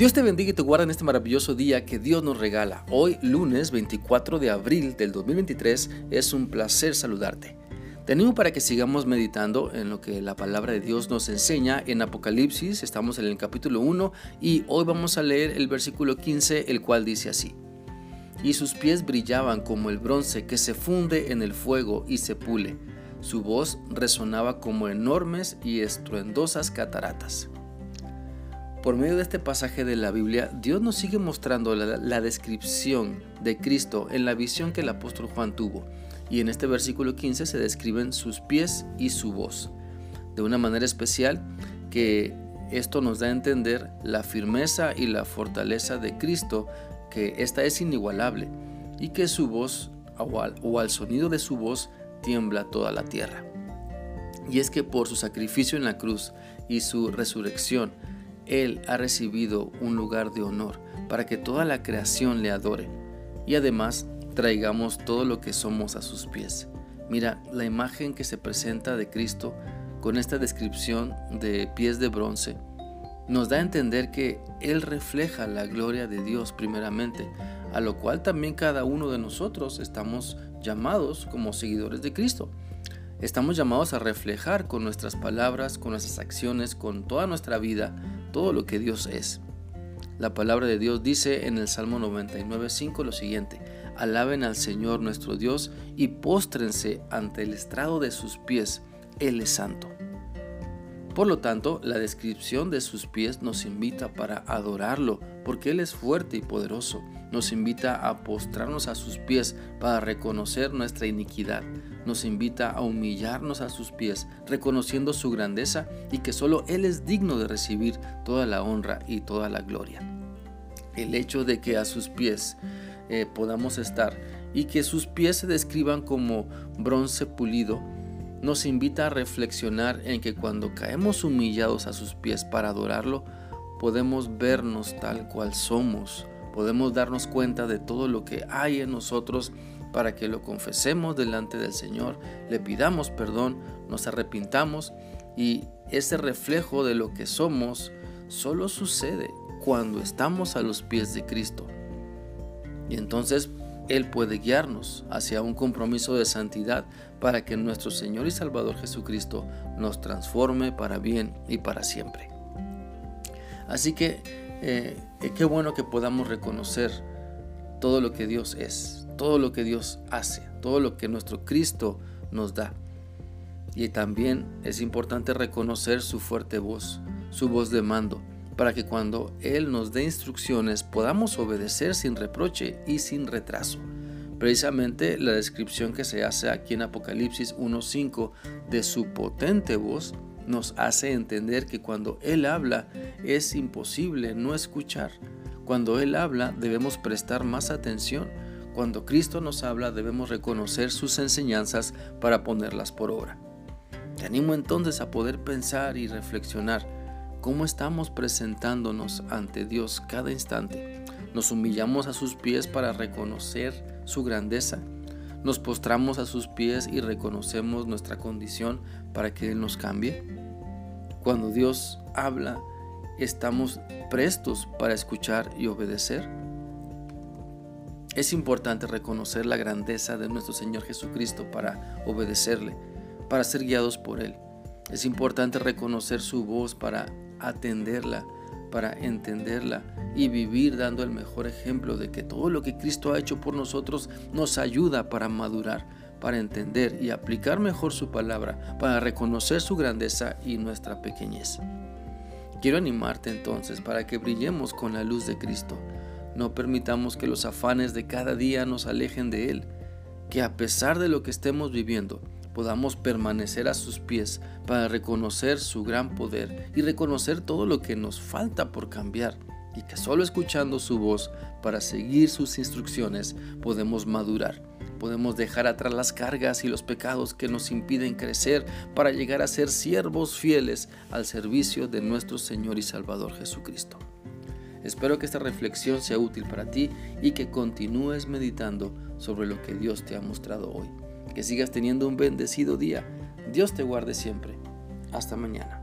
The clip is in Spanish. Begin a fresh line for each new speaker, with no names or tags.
Dios te bendiga y te guarda en este maravilloso día que Dios nos regala. Hoy, lunes 24 de abril del 2023, es un placer saludarte. Te animo para que sigamos meditando en lo que la palabra de Dios nos enseña en Apocalipsis. Estamos en el capítulo 1 y hoy vamos a leer el versículo 15, el cual dice así. Y sus pies brillaban como el bronce que se funde en el fuego y se pule. Su voz resonaba como enormes y estruendosas cataratas. Por medio de este pasaje de la Biblia, Dios nos sigue mostrando la, descripción de Cristo en la visión que el apóstol Juan tuvo. Y en este versículo 15 se describen sus pies y su voz. De una manera especial que esto nos da a entender la firmeza y la fortaleza de Cristo, que esta es inigualable y que su voz o o al sonido de su voz tiembla toda la tierra. Y es que por su sacrificio en la cruz y su resurrección, él ha recibido un lugar de honor para que toda la creación le adore y además traigamos todo lo que somos a sus pies. Mira, la imagen que se presenta de Cristo con esta descripción de pies de bronce nos da a entender que Él refleja la gloria de Dios primeramente, a lo cual también cada uno de nosotros estamos llamados como seguidores de Cristo. Estamos llamados a reflejar con nuestras palabras, con nuestras acciones, con toda nuestra vida, todo lo que Dios es. La palabra de Dios dice en el Salmo 99.5 lo siguiente, alaben al Señor nuestro Dios y póstrense ante el estrado de sus pies, Él es santo. Por lo tanto, la descripción de sus pies nos invita para adorarlo, porque Él es fuerte y poderoso. Nos invita a postrarnos a sus pies para reconocer nuestra iniquidad. Nos invita a humillarnos a sus pies, reconociendo su grandeza y que solo Él es digno de recibir toda la honra y toda la gloria. El hecho de que a sus pies eh, podamos estar y que sus pies se describan como bronce pulido, nos invita a reflexionar en que cuando caemos humillados a sus pies para adorarlo, podemos vernos tal cual somos, podemos darnos cuenta de todo lo que hay en nosotros para que lo confesemos delante del Señor, le pidamos perdón, nos arrepintamos y ese reflejo de lo que somos solo sucede cuando estamos a los pies de Cristo. Y entonces él puede guiarnos hacia un compromiso de santidad para que nuestro Señor y Salvador Jesucristo nos transforme para bien y para siempre. Así que eh, qué bueno que podamos reconocer todo lo que Dios es, todo lo que Dios hace, todo lo que nuestro Cristo nos da. Y también es importante reconocer su fuerte voz, su voz de mando, para que cuando Él nos dé instrucciones podamos obedecer sin reproche y sin retraso. Precisamente la descripción que se hace aquí en Apocalipsis 1.5 de su potente voz nos hace entender que cuando Él habla es imposible no escuchar. Cuando Él habla debemos prestar más atención. Cuando Cristo nos habla debemos reconocer sus enseñanzas para ponerlas por obra. Te animo entonces a poder pensar y reflexionar cómo estamos presentándonos ante Dios cada instante. Nos humillamos a sus pies para reconocer su grandeza. Nos postramos a sus pies y reconocemos nuestra condición para que Él nos cambie. Cuando Dios habla, estamos prestos para escuchar y obedecer. Es importante reconocer la grandeza de nuestro Señor Jesucristo para obedecerle, para ser guiados por Él. Es importante reconocer su voz para atenderla, para entenderla y vivir dando el mejor ejemplo de que todo lo que Cristo ha hecho por nosotros nos ayuda para madurar, para entender y aplicar mejor su palabra, para reconocer su grandeza y nuestra pequeñez. Quiero animarte entonces para que brillemos con la luz de Cristo. No permitamos que los afanes de cada día nos alejen de Él, que a pesar de lo que estemos viviendo, podamos permanecer a sus pies para reconocer su gran poder y reconocer todo lo que nos falta por cambiar y que solo escuchando su voz para seguir sus instrucciones podemos madurar. Podemos dejar atrás las cargas y los pecados que nos impiden crecer para llegar a ser siervos fieles al servicio de nuestro Señor y Salvador Jesucristo. Espero que esta reflexión sea útil para ti y que continúes meditando sobre lo que Dios te ha mostrado hoy. Que sigas teniendo un bendecido día. Dios te guarde siempre. Hasta mañana.